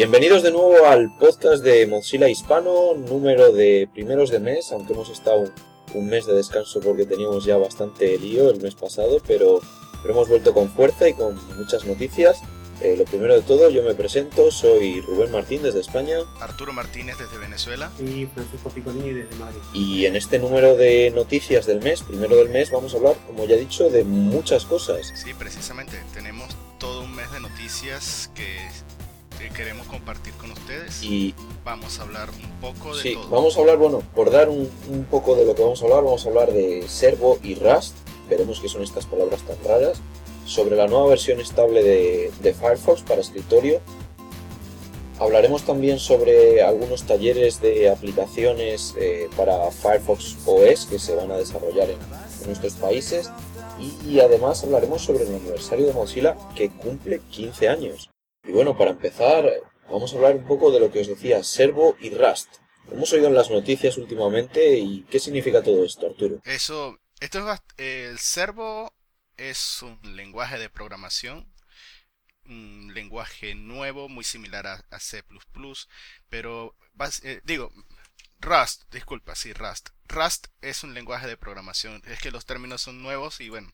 Bienvenidos de nuevo al podcast de Mozilla Hispano, número de primeros de mes, aunque hemos estado un mes de descanso porque teníamos ya bastante lío el mes pasado, pero, pero hemos vuelto con fuerza y con muchas noticias. Eh, lo primero de todo, yo me presento, soy Rubén Martín desde España. Arturo Martínez desde Venezuela. Y Francisco Picolini desde Madrid. Y en este número de noticias del mes, primero del mes, vamos a hablar, como ya he dicho, de muchas cosas. Sí, precisamente, tenemos todo un mes de noticias que queremos compartir con ustedes. Y vamos a hablar un poco de sí, todo. vamos a hablar, bueno, por dar un, un poco de lo que vamos a hablar, vamos a hablar de Servo y Rust. Veremos qué son estas palabras tan raras. Sobre la nueva versión estable de, de Firefox para escritorio. Hablaremos también sobre algunos talleres de aplicaciones eh, para Firefox OS que se van a desarrollar en, en nuestros países. Y además hablaremos sobre el aniversario de Mozilla que cumple 15 años. Y bueno, para empezar, vamos a hablar un poco de lo que os decía, Servo y Rust. Hemos oído en las noticias últimamente y ¿qué significa todo esto, Arturo? Eso, esto es el Servo es un lenguaje de programación, un lenguaje nuevo, muy similar a, C++, pero eh, digo, Rust, disculpa, sí, Rust. Rust es un lenguaje de programación, es que los términos son nuevos y bueno.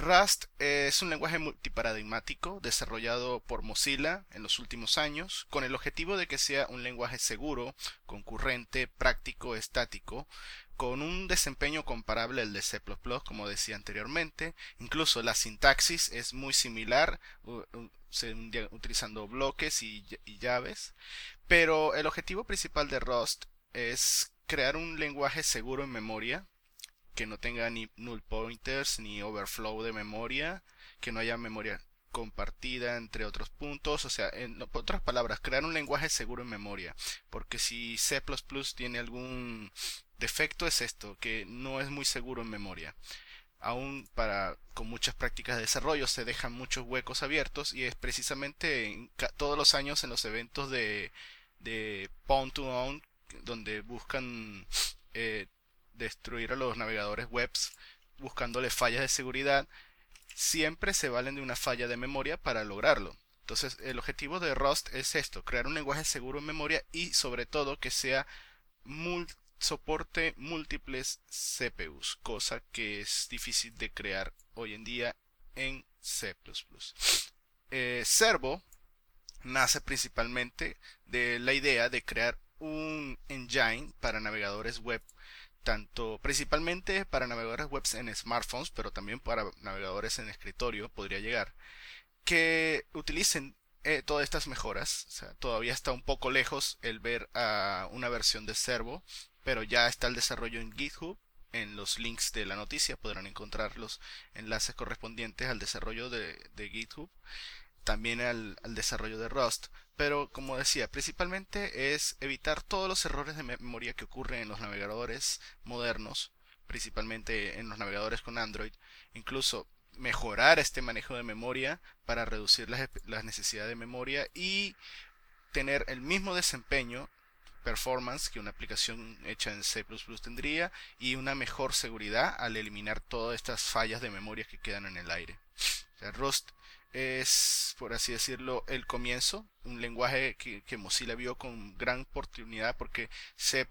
Rust es un lenguaje multiparadigmático desarrollado por Mozilla en los últimos años con el objetivo de que sea un lenguaje seguro, concurrente, práctico, estático, con un desempeño comparable al de C++, como decía anteriormente. Incluso la sintaxis es muy similar, utilizando bloques y llaves. Pero el objetivo principal de Rust es crear un lenguaje seguro en memoria, que no tenga ni null pointers ni overflow de memoria, que no haya memoria compartida entre otros puntos, o sea, en otras palabras, crear un lenguaje seguro en memoria, porque si C++ tiene algún defecto es esto, que no es muy seguro en memoria. Aún para con muchas prácticas de desarrollo se dejan muchos huecos abiertos y es precisamente en todos los años en los eventos de de Pwn to Own donde buscan eh, destruir a los navegadores webs buscándole fallas de seguridad siempre se valen de una falla de memoria para lograrlo. Entonces, el objetivo de Rust es esto, crear un lenguaje seguro en memoria y sobre todo que sea soporte múltiples CPUs, cosa que es difícil de crear hoy en día en C++. Eh, Servo nace principalmente de la idea de crear un engine para navegadores web tanto principalmente para navegadores web en smartphones, pero también para navegadores en escritorio podría llegar, que utilicen eh, todas estas mejoras. O sea, todavía está un poco lejos el ver a una versión de Servo, pero ya está el desarrollo en GitHub. En los links de la noticia podrán encontrar los enlaces correspondientes al desarrollo de, de GitHub, también al, desarrollo de Rust. Pero como decía, principalmente es evitar todos los errores de memoria que ocurren en los navegadores modernos, principalmente en los navegadores con Android, incluso mejorar este manejo de memoria para reducir las, las necesidades de memoria y tener el mismo desempeño performance que una aplicación hecha en C++ tendría y una mejor seguridad al eliminar todas estas fallas de memoria que quedan en el aire. Rust es, por así decirlo, el comienzo, un lenguaje que, que, Mozilla vio con gran oportunidad porque C++,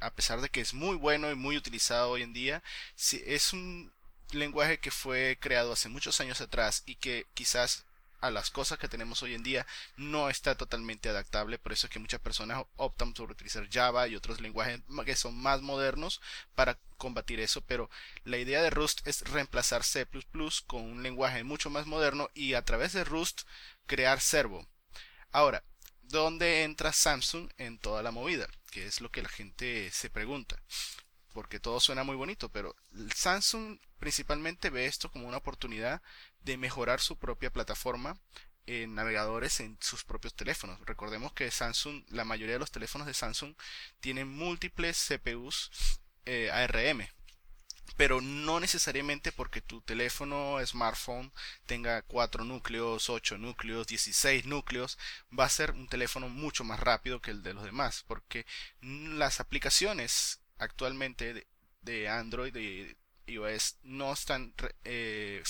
a pesar de que es muy bueno y muy utilizado hoy en día, es un lenguaje que fue creado hace muchos años atrás y que quizás a las cosas que tenemos hoy en día no está totalmente adaptable, por eso es que muchas personas optan por utilizar Java y otros lenguajes que son más modernos para combatir eso, pero la idea de Rust es reemplazar C++ con un lenguaje mucho más moderno y a través de Rust crear Servo. Ahora, ¿dónde entra Samsung en toda la movida? Que es lo que la gente se pregunta. Porque todo suena muy bonito, pero Samsung principalmente ve esto como una oportunidad de mejorar su propia plataforma en navegadores en sus propios teléfonos. Recordemos que Samsung, la mayoría de los teléfonos de Samsung tienen múltiples CPUs eh, ARM, pero no necesariamente porque tu teléfono smartphone tenga 4 núcleos, 8 núcleos, 16 núcleos, va a ser un teléfono mucho más rápido que el de los demás, porque las aplicaciones actualmente de, Android y iOS no están eh,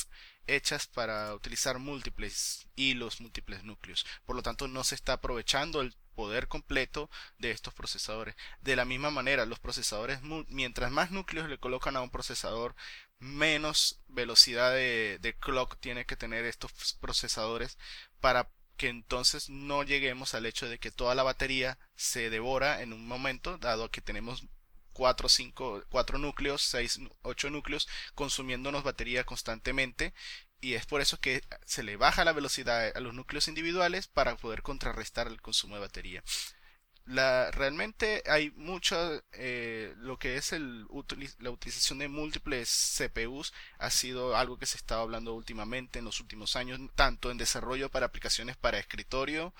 hechas para utilizar múltiples hilos, múltiples núcleos. Por lo tanto, no se está aprovechando el poder completo de estos procesadores. De la misma manera, los procesadores, mientras más núcleos le colocan a un procesador, menos velocidad de, de clock tiene que tener estos procesadores para que entonces no lleguemos al hecho de que toda la batería se devora en un momento, dado que tenemos 4, 5, 4 núcleos, 6, 8 núcleos, consumiéndonos batería constantemente. Y es por eso que se le baja la velocidad a los núcleos individuales para poder contrarrestar el consumo de batería. La, realmente hay mucho, eh, lo que es el, la utilización de múltiples CPUs ha sido algo que se estaba hablando últimamente en los últimos años, tanto en desarrollo para aplicaciones para escritorio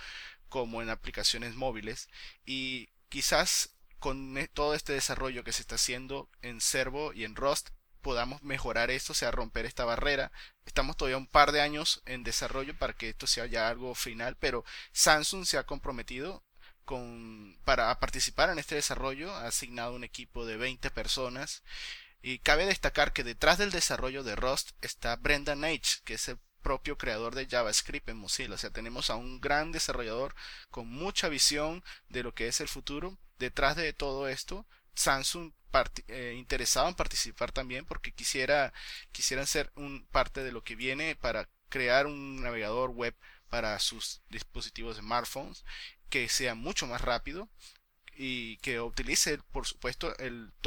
como en aplicaciones móviles. Y quizás con e, todo este desarrollo que se está haciendo en Servo y en Rust podamos mejorar esto, o sea, romper esta barrera. Estamos todavía un par de años en desarrollo para que esto sea ya algo final, pero Samsung se ha comprometido con, para participar en este desarrollo, ha asignado un equipo de 20 personas. Y cabe destacar que detrás del desarrollo de Rust está Brendan H, que es el propio creador de JavaScript en Mozilla. O sea, tenemos a un gran desarrollador con mucha visión de lo que es el futuro detrás de todo esto, Samsung eh, interesado en participar también porque quisiera quisieran ser un parte de lo que viene para crear un navegador web para sus dispositivos smartphones que sea mucho más rápido y que utilice, por supuesto,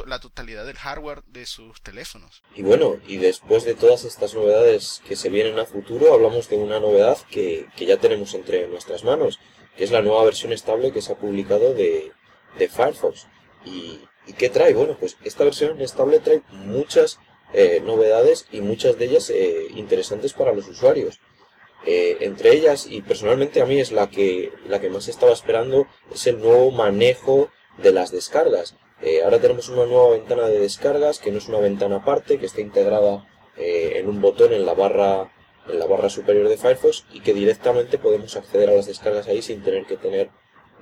la totalidad del hardware de sus teléfonos. Y bueno, y después de todas estas novedades que se vienen a futuro, hablamos de una novedad que, que ya tenemos entre nuestras manos, que es la nueva versión estable que se ha publicado de, de Firefox. ¿Y, qué trae? Bueno, pues esta versión estable trae muchas eh, novedades y muchas de ellas eh, interesantes para los usuarios. Eh, entre ellas, y personalmente a mí es la que, la que más estaba esperando, es el nuevo manejo de las descargas. ahora tenemos una nueva ventana de descargas que no es una ventana aparte, que está integrada en un botón en la barra en la barra superior de Firefox y que directamente podemos acceder a las descargas ahí sin tener que tener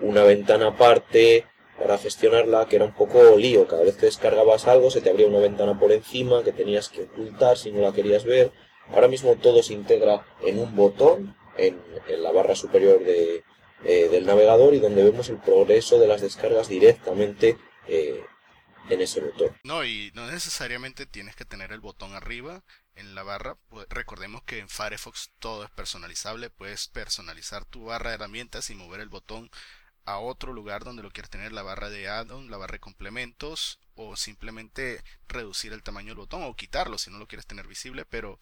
una ventana aparte para gestionarla, que era un poco lío. Cada vez que descargabas algo se te abría una ventana por encima que tenías que ocultar si no la querías ver. Ahora mismo todo se integra en un botón en, la barra superior de, eh, del navegador y donde vemos el progreso de las descargas directamente eh, en ese botón. No, y no necesariamente tienes que tener el botón arriba en la barra. Pues, recordemos que en Firefox todo es personalizable. Puedes personalizar tu barra de herramientas y mover el botón a otro lugar donde lo quieras tener, la barra de add-on, la barra de complementos, o simplemente reducir el tamaño del botón o quitarlo si no lo quieres tener visible, pero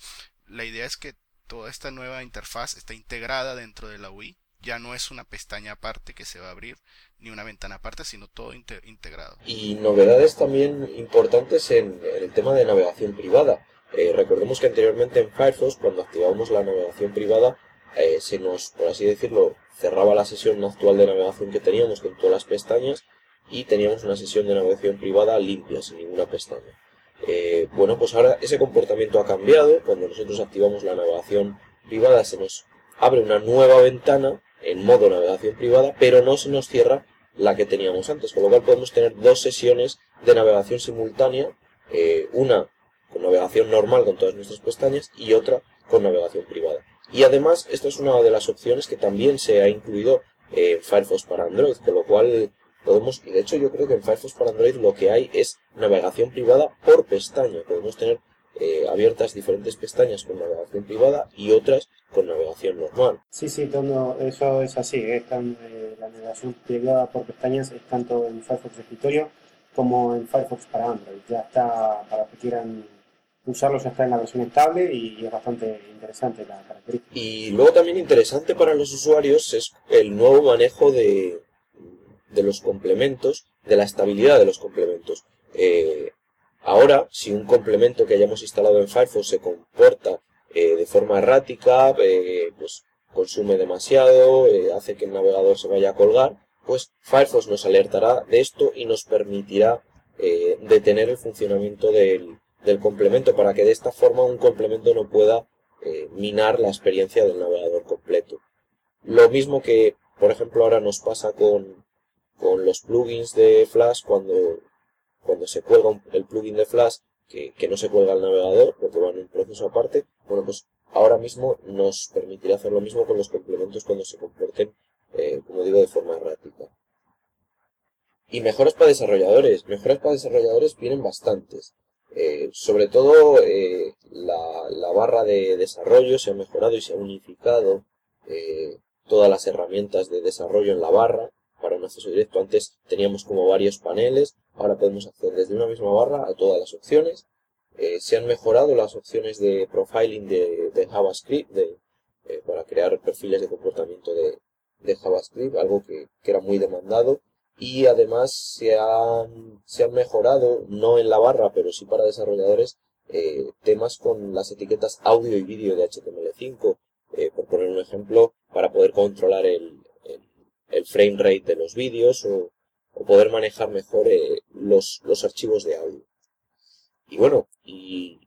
la idea es que toda esta nueva interfaz está integrada dentro de la UI, ya no es una pestaña aparte que se va a abrir, ni una ventana aparte, sino todo integrado. Y novedades también importantes en, el tema de navegación privada. Eh, recordemos que anteriormente en Firefox, cuando activábamos la navegación privada, eh, se nos, por así decirlo, cerraba la sesión actual de navegación que teníamos con todas las pestañas y teníamos una sesión de navegación privada limpia, sin ninguna pestaña. Eh, bueno, pues ahora ese comportamiento ha cambiado. Cuando nosotros activamos la navegación privada se nos abre una nueva ventana en modo navegación privada, pero no se nos cierra la que teníamos antes, con lo cual podemos tener dos sesiones de navegación simultánea, eh, una con navegación normal con todas nuestras pestañas y otra con navegación privada. Y además, esta es una de las opciones que también se ha incluido en Firefox para Android, con lo cual podemos, y de hecho yo creo que en Firefox para Android lo que hay es navegación privada por pestaña. Podemos tener eh, abiertas diferentes pestañas con navegación privada y otras con navegación normal. Sí, sí, todo eso es así. ¿eh? eh, la navegación privada por pestañas es tanto en Firefox de escritorio como en Firefox para Android. Ya está para que quieran usarlo ya está en la versión estable y es bastante interesante la característica. Y luego también interesante para los usuarios es el nuevo manejo de, de los complementos, de la estabilidad de los complementos. Eh, ahora, si un complemento que hayamos instalado en Firefox se comporta eh, de forma errática, eh, pues consume demasiado, hace que el navegador se vaya a colgar, pues Firefox nos alertará de esto y nos permitirá detener el funcionamiento del, del complemento para que de esta forma un complemento no pueda minar la experiencia del navegador completo. Lo mismo que, por ejemplo, ahora nos pasa con, con los plugins de Flash cuando, cuando se cuelga el plugin de Flash que, que no se cuelga el navegador porque va en un proceso aparte. Bueno, pues ahora mismo nos permitirá hacer lo mismo con los complementos cuando se comporten, eh, como digo, de forma errática. Y mejoras para desarrolladores. Mejoras para desarrolladores vienen bastantes. Eh, sobre todo eh, la, barra de desarrollo se ha mejorado y se ha unificado todas las herramientas de desarrollo en la barra para un acceso directo. Antes teníamos como varios paneles, ahora podemos acceder desde una misma barra a todas las opciones. Eh, se han mejorado las opciones de profiling de, JavaScript eh, para crear perfiles de comportamiento de, JavaScript, algo que, era muy demandado. Y además se han, se han mejorado, no en la barra, pero sí para desarrolladores, eh, temas con las etiquetas audio y vídeo de HTML5, por poner un ejemplo, para poder controlar el, el frame rate de los vídeos o, poder manejar mejor eh, los, archivos de audio. Y bueno, y,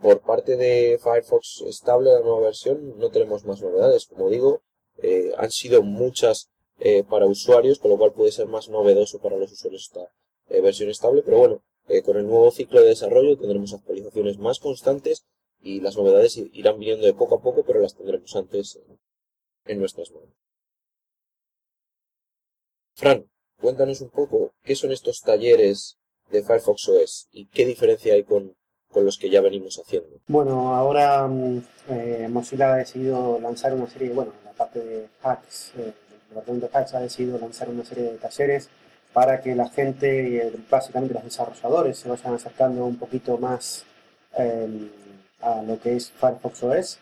por parte de Firefox estable, la nueva versión, no tenemos más novedades. Como digo, eh, han sido muchas eh, para usuarios, con lo cual puede ser más novedoso para los usuarios esta versión estable. Pero bueno, con el nuevo ciclo de desarrollo tendremos actualizaciones más constantes y las novedades irán viniendo de poco a poco, pero las tendremos antes en nuestras manos. Fran, cuéntanos un poco qué son estos talleres de Firefox OS y qué diferencia hay con, los que ya venimos haciendo. Bueno, ahora mm, eh, Mozilla ha decidido lanzar una serie, bueno, la parte de hacks, eh, departamento de hacks ha decidido lanzar una serie de talleres para que la gente, eh, básicamente los desarrolladores, se vayan acercando un poquito más em, a lo que es Firefox OS.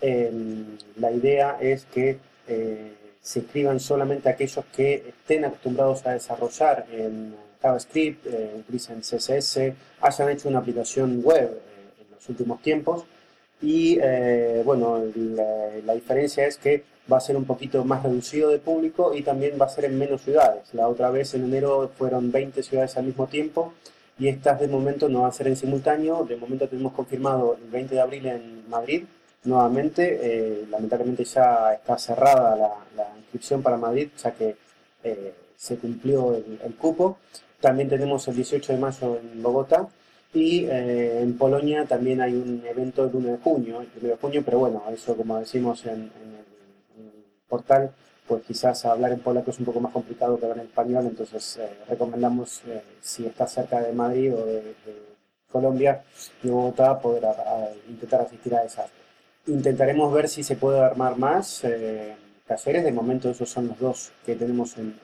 Em, la idea es que eh, se escriban solamente aquellos que estén acostumbrados a desarrollar en JavaScript, eh, utilicen CSS, hayan hecho una aplicación web eh, en los últimos tiempos. Y eh, bueno, la, diferencia es que va a ser un poquito más reducido de público y también va a ser en menos ciudades. La otra vez en enero fueron 20 ciudades al mismo tiempo y estas de momento no van a ser en simultáneo. De momento tenemos confirmado el 20 de abril en Madrid nuevamente. Eh, lamentablemente ya está cerrada la, inscripción para Madrid, ya que eh, se cumplió el, cupo. También tenemos el 18 de mayo en Bogotá y eh, en Polonia también hay un evento el 1 de junio, el 1 de junio, pero bueno, eso como decimos en, el, portal, pues quizás hablar en polaco es un poco más complicado que hablar en español, entonces recomendamos si está cerca de Madrid o de, Colombia y Bogotá poder intentar asistir a esas Intentaremos ver si se puede armar más eh, De momento esos son los dos que tenemos en,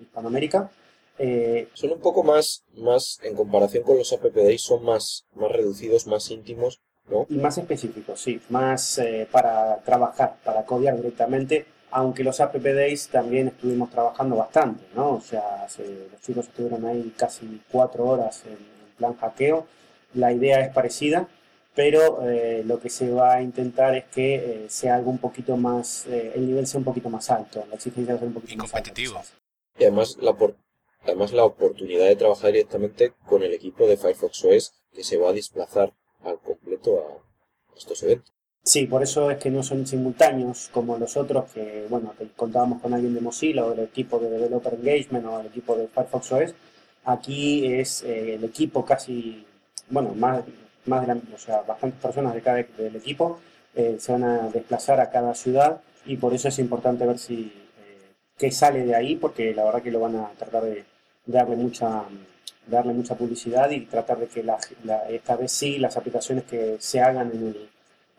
Hispanoamérica. Eh, son un poco más, más, en comparación con los App Days, son más, más reducidos, más íntimos, ¿no? Y más específicos, sí. Más eh, para trabajar, para codear directamente. Aunque los App Days también estuvimos trabajando bastante, ¿no? O sea, los chicos estuvieron ahí casi cuatro horas en, en plan hackeo. La idea es parecida pero eh, lo que se va a intentar es que eh, sea algo un poquito más, eh, el nivel sea un poquito más alto, la exigencia sea un poquito más competitivo. Y además la, además la oportunidad de trabajar directamente con el equipo de Firefox OS que se va a desplazar al completo a estos eventos. Sí, por eso es que no son simultáneos como los otros que, bueno, que contábamos con alguien de Mozilla o del equipo de Developer Engagement o el equipo de Firefox OS. Aquí es el equipo casi, bueno, más más de o sea, bastantes personas de cada del equipo eh, se van a desplazar a cada ciudad y por eso es importante ver si eh, qué sale de ahí, porque la verdad que lo van a tratar de, darle mucha darle mucha publicidad y tratar de que la, esta vez sí las aplicaciones que se hagan en, el,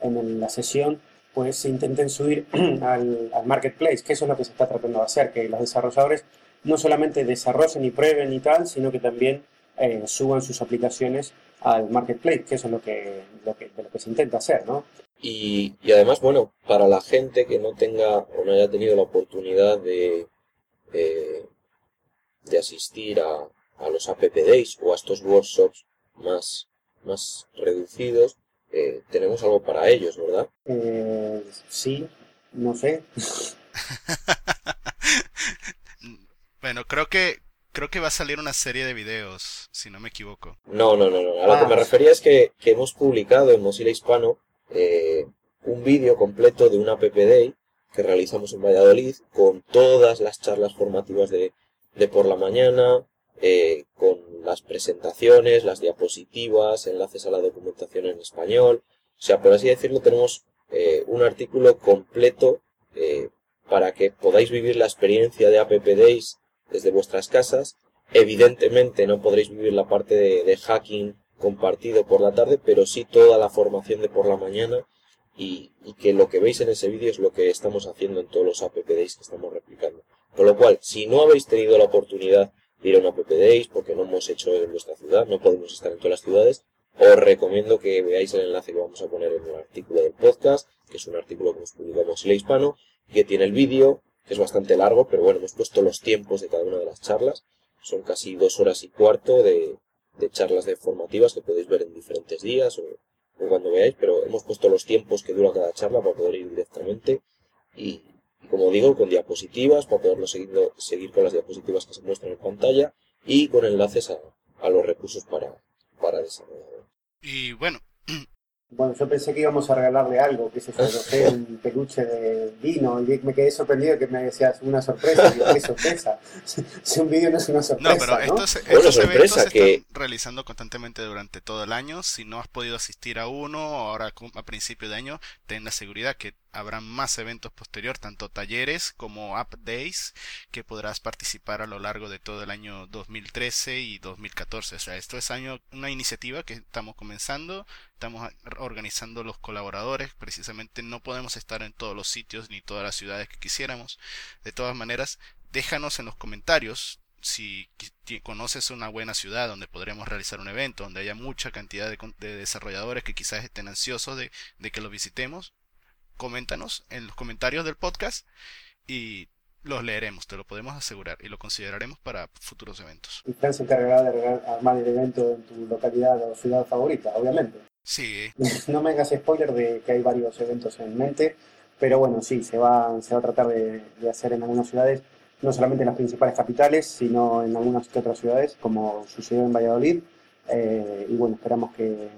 en la sesión pues se intenten subir al, al, marketplace, que eso es lo que se está tratando de hacer, que los desarrolladores no solamente desarrollen y prueben y tal, sino que también eh, suban sus aplicaciones al marketplace, que eso es lo que, lo que, lo que se intenta hacer, ¿no? Y, y, además, bueno, para la gente que no tenga o no haya tenido la oportunidad de, eh, de asistir a, a, los App Days o a estos workshops más, más reducidos, eh, tenemos algo para ellos, ¿verdad? Eh, sí, no sé. bueno, creo que creo que va a salir una serie de videos, si no me equivoco. No, no, no, no. A lo que me ah. refería es que, hemos publicado en Mozilla Hispano eh, un vídeo completo de una PPD que realizamos en Valladolid con todas las charlas formativas de, de por la mañana, eh, con las presentaciones, las diapositivas, enlaces a la documentación en español. O sea, por así decirlo, tenemos eh, un artículo completo eh, para que podáis vivir la experiencia de App Days desde vuestras casas. Evidentemente no podréis vivir la parte de, hacking compartido por la tarde, pero sí toda la formación de por la mañana y, que lo que veis en ese vídeo es lo que estamos haciendo en todos los App Days que estamos replicando. Con lo cual, si no habéis tenido la oportunidad de ir a un App Days, porque no hemos hecho en vuestra ciudad, no podemos estar en todas las ciudades, os recomiendo que veáis el enlace que vamos a poner en el artículo del podcast, que es un artículo que nos publicamos en el hispano, que tiene el vídeo, es bastante largo, pero bueno, hemos puesto los tiempos de cada una de las charlas. Son casi dos horas y cuarto de, charlas de formativas que podéis ver en diferentes días o, cuando veáis, pero hemos puesto los tiempos que dura cada charla para poder ir directamente y, como digo, con diapositivas para poderlo seguir, seguir con las diapositivas que se muestran en pantalla y con enlaces a, a los recursos para, para desarrollar. Y bueno, bueno, yo pensé que íbamos a regalarle algo, que se yo, un peluche de vino, y me quedé sorprendido que me decías una sorpresa. Digo, ¿qué sorpresa? si un vídeo no es una sorpresa. No, pero estos, estos eventos se están realizando constantemente durante todo el año. Si no has podido asistir a uno, ahora a principio de año, ten la seguridad que habrá más eventos posterior, tanto talleres como App Days, que podrás participar a lo largo de todo el año 2013 y 2014. O sea, esto es año, una iniciativa que estamos comenzando, estamos organizando los colaboradores, precisamente no podemos estar en todos los sitios ni todas las ciudades que quisiéramos. De todas maneras, déjanos en los comentarios si conoces una buena ciudad donde podremos realizar un evento, donde haya mucha cantidad de, desarrolladores que quizás estén ansiosos de, de que lo visitemos, coméntanos en los comentarios del podcast y los leeremos, te lo podemos asegurar y lo consideraremos para futuros eventos. Y Fran se encargará de armar el evento en tu localidad o ciudad favorita, obviamente. Sí. no me hagas spoiler de que hay varios eventos en mente, pero bueno, sí, se va, se va a tratar de, hacer en algunas ciudades, no solamente en las principales capitales, sino en algunas otras ciudades, como sucedió en Valladolid. Eh, y bueno, esperamos que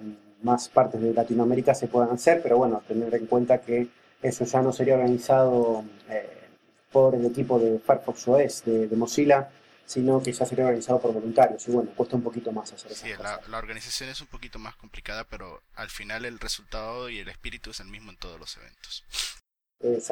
más partes de Latinoamérica se puedan hacer, pero bueno, tener en cuenta que eso ya no sería organizado eh, por el equipo de Firefox OS de, Mozilla, sino que ya sería organizado por voluntarios. Y bueno, cuesta un poquito más hacer eso. Sí, la, organización es un poquito más complicada, pero al final el resultado y el espíritu es el mismo en todos los eventos.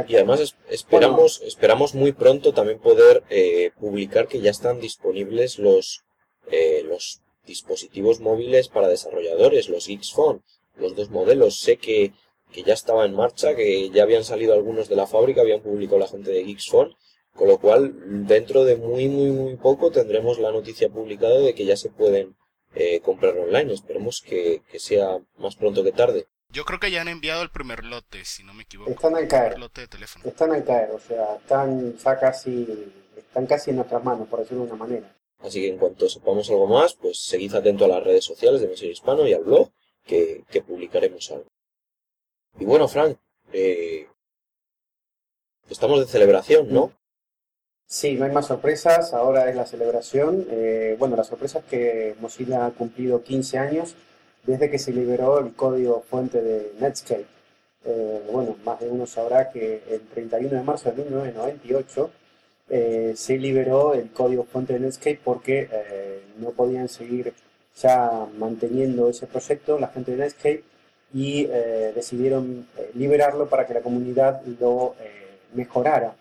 Y además esperamos, esperamos muy pronto también poder eh, publicar que ya están disponibles los, eh, los dispositivos móviles para desarrolladores, los Xphone, los dos modelos. Sé que, que ya estaba en marcha, que ya habían salido algunos de la fábrica, habían publicado la gente de Xphone, con lo cual dentro de muy, muy, muy poco tendremos la noticia publicada de que ya se pueden eh, comprar online. Esperemos que, que, sea más pronto que tarde. Yo creo que ya han enviado el primer lote, si no me equivoco. Están al caer. Lote de teléfono. Están al caer, o sea, están ya casi, están casi en nuestras manos, por decirlo de una manera. Así que en cuanto sepamos algo más, pues seguid atento a las redes sociales de Mesero Hispano y al blog, que, publicaremos algo. Y bueno, Frank, eh, estamos de celebración, ¿no? Sí, no hay más sorpresas, ahora es la celebración. Eh, bueno, la sorpresa es que Mozilla ha cumplido 15 años desde que se liberó el código fuente de Netscape. Eh, bueno, más de uno sabrá que el 31 de marzo de 1998 eh, se liberó el código fuente de Netscape porque eh, no podían seguir ya manteniendo ese proyecto la gente de Netscape y eh, decidieron liberarlo para que la comunidad lo mejorara.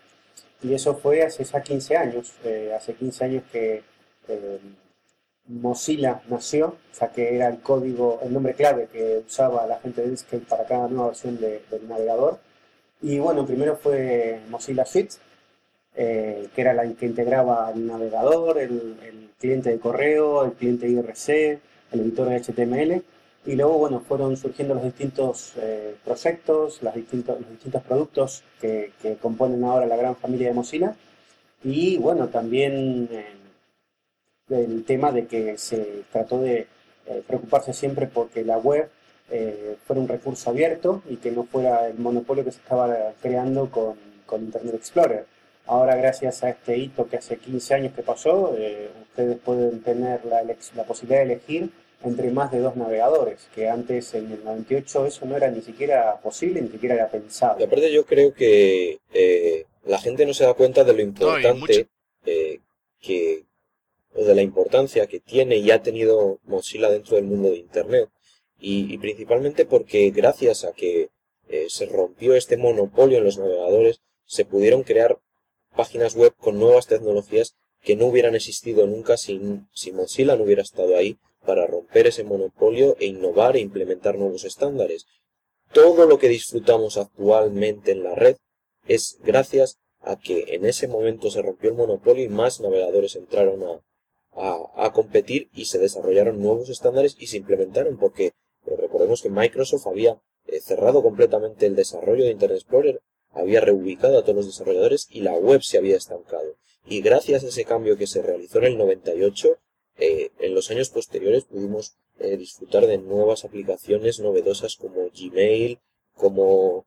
Y eso fue hace ya 15 años, hace 15 años que Mozilla nació, o sea que era el código, el nombre clave que usaba la gente de Netscape para cada nueva versión del navegador. Y bueno, primero fue Mozilla Suite, eh, que era la que integraba el navegador, el, cliente de correo, el cliente IRC, el editor de HTML. Y luego, bueno, fueron surgiendo los distintos eh, proyectos, distintos, los distintos productos que, componen ahora la gran familia de Mozilla. Y bueno, también eh, el tema de que se trató de preocuparse siempre porque la web fuera un recurso abierto y que no fuera el monopolio que se estaba creando con, con Internet Explorer. Ahora, gracias a este hito que hace 15 años que pasó, eh, ustedes pueden tener la, la, posibilidad de elegir entre más de dos navegadores, que antes en el 98 eso no era ni siquiera posible, ni siquiera era pensado. Y aparte yo creo que eh, la gente no se da cuenta de lo importante eh, que, o de la importancia que tiene y ha tenido Mozilla dentro del mundo de Internet. Y, y principalmente porque gracias a que eh, se rompió este monopolio en los navegadores, se pudieron crear páginas web con nuevas tecnologías que no hubieran existido nunca si, si Mozilla no hubiera estado ahí para romper ese monopolio e innovar e implementar nuevos estándares. Todo lo que disfrutamos actualmente en la red es gracias a que en ese momento se rompió el monopolio y más navegadores entraron a, a, competir y se desarrollaron nuevos estándares y se implementaron porque eh, recordemos que Microsoft había eh, cerrado completamente el desarrollo de Internet Explorer, había reubicado a todos los desarrolladores y la web se había estancado. Y gracias a ese cambio que se realizó en el 98, eh, en los años posteriores pudimos disfrutar de nuevas aplicaciones novedosas como Gmail, como,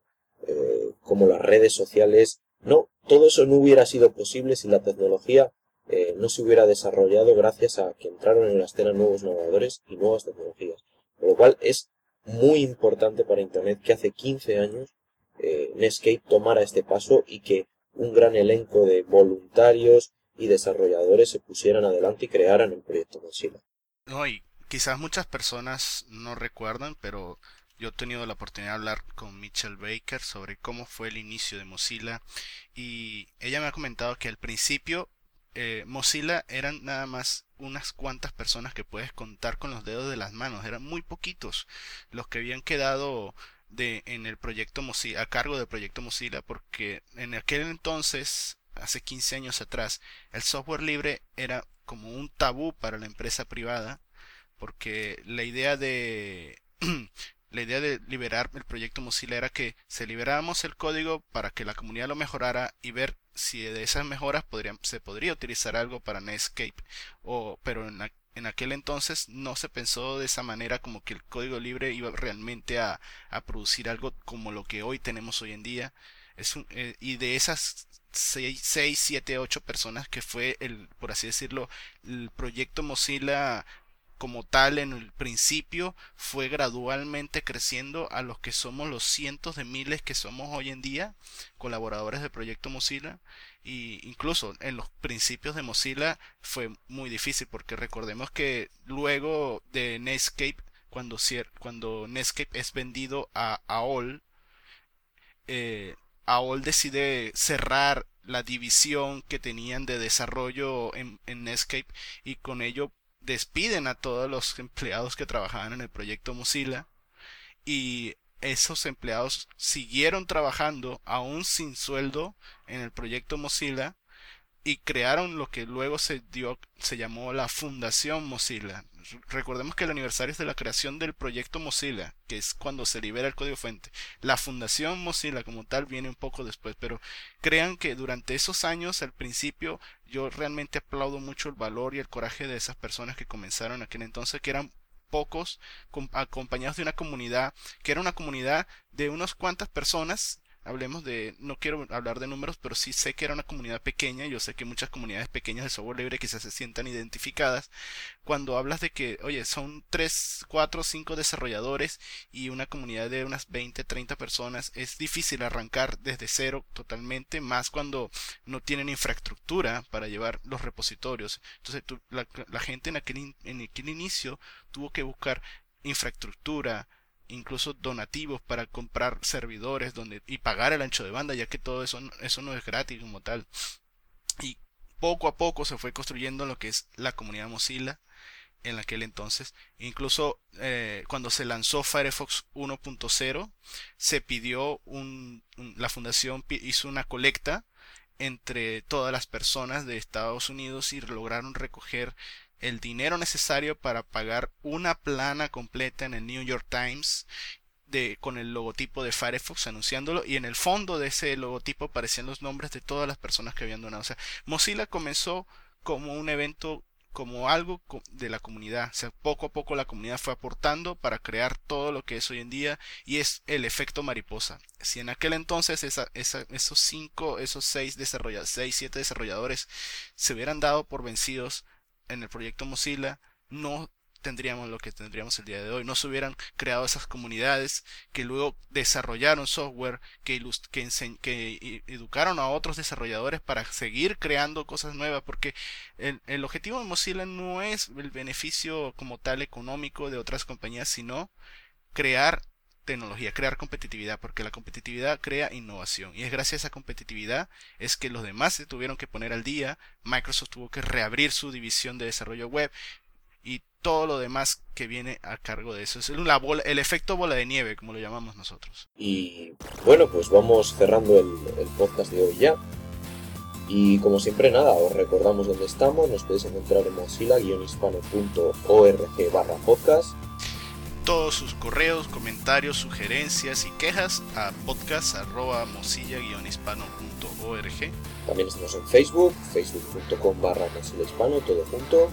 como las redes sociales. No, todo eso no hubiera sido posible si la tecnología eh, no se hubiera desarrollado gracias a que entraron en la escena nuevos navegadores y nuevas tecnologías. Lo cual es muy importante para Internet que hace 15 años eh, Netscape tomara este paso y que un gran elenco de voluntarios y desarrolladores se pusieran adelante y crearan el proyecto Mozilla. No, y quizás muchas personas no recuerdan, pero yo he tenido la oportunidad de hablar con Mitchell Baker sobre cómo fue el inicio de Mozilla y ella me ha comentado que al principio eh, Mozilla eran nada más unas cuantas personas que puedes contar con los dedos de las manos, eran muy poquitos los que habían quedado de, en el proyecto Mozilla, a cargo del proyecto Mozilla, porque en aquel entonces, hace 15 años atrás, el software libre era como un tabú para la empresa privada, porque la idea de la idea de liberar el proyecto Mozilla era que se liberáramos el código para que la comunidad lo mejorara y ver si de esas mejoras se podría utilizar algo para Netscape. O, pero en, aquel entonces no se pensó de esa manera como que el código libre iba realmente a, producir algo como lo que hoy tenemos hoy en día. Es eh, y de esas 6, 7, 8 personas que fue el, por así decirlo, el proyecto Mozilla como tal en el principio fue gradualmente creciendo a los que somos los cientos de miles que somos hoy en día colaboradores del proyecto Mozilla. Y incluso en los principios de Mozilla fue muy difícil porque recordemos que luego de Netscape cuando, cuando Netscape es vendido a AOL eh, AOL decide cerrar la división que tenían de desarrollo en Netscape y con ello despiden a todos los empleados que trabajaban en el proyecto Mozilla y esos empleados siguieron trabajando aún sin sueldo en el proyecto Mozilla y crearon lo que luego se dio se llamó la Fundación Mozilla. Recordemos que el aniversario es de la creación del proyecto Mozilla, que es cuando se libera el código fuente. La Fundación Mozilla como tal viene un poco después, pero crean que durante esos años al principio yo realmente aplaudo mucho el valor y el coraje de esas personas que comenzaron aquel entonces que eran pocos acompañados de una comunidad que era una comunidad de unas cuantas personas hablemos de, no quiero hablar de números, pero sí sé que era una comunidad pequeña, yo sé que muchas comunidades pequeñas de software libre quizás se sientan identificadas, cuando hablas de que, oye, son 3, 4, 5 desarrolladores y una comunidad de unas 20, 30 personas, es difícil arrancar desde cero totalmente, más cuando no tienen infraestructura para llevar los repositorios. Entonces la, gente en aquel, en aquel inicio tuvo que buscar infraestructura, incluso donativos para comprar servidores donde y pagar el ancho de banda ya que todo eso eso no es gratis como tal. Y poco a poco se fue construyendo lo que es la comunidad Mozilla en aquel entonces. Incluso eh, cuando se lanzó Firefox 1.0 se pidió un, la fundación hizo una colecta entre todas las personas de Estados Unidos y lograron recoger el dinero necesario para pagar una plana completa en el New York Times con el logotipo de Firefox anunciándolo y en el fondo de ese logotipo aparecían los nombres de todas las personas que habían donado. O sea, Mozilla comenzó como un evento como algo de la comunidad. O sea, poco a poco la comunidad fue aportando para crear todo lo que es hoy en día y es el efecto mariposa. Si en aquel entonces esos cinco, esos seis desarrolladores, seis, siete desarrolladores se hubieran dado por vencidos en el proyecto Mozilla, no tendríamos lo que tendríamos el día de hoy. No se hubieran creado esas comunidades que luego desarrollaron software, que, que, que educaron a otros desarrolladores para seguir creando cosas nuevas, porque el, el, objetivo de Mozilla no es el beneficio como tal económico de otras compañías, sino crear tecnología, crear competitividad, porque la competitividad crea innovación. Y es gracias a esa competitividad es que los demás se tuvieron que poner al día, Microsoft tuvo que reabrir su división de desarrollo web y todo lo demás que viene a cargo de eso. Es la bola, el efecto bola de nieve, como lo llamamos nosotros. Y bueno, pues vamos cerrando el, podcast de hoy ya. Y como siempre, nada, os recordamos dónde estamos. Nos podéis encontrar en mozilla-hispano.org barra podcast todos sus correos, comentarios, sugerencias y quejas a podcast.mozilla-hispano.org. También estamos en Facebook, facebook.com barra hispano, todo junto.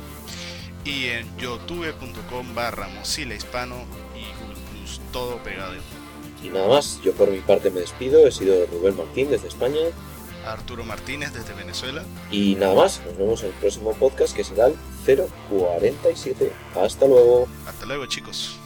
Y en youtube.com barra hispano y Google Plus, todo pegado. Y nada más, yo por mi parte me despido, he sido Rubén Martín desde España. Arturo Martínez desde Venezuela. Y nada más, nos vemos en el próximo podcast que será el 047. Hasta luego. Hasta luego chicos.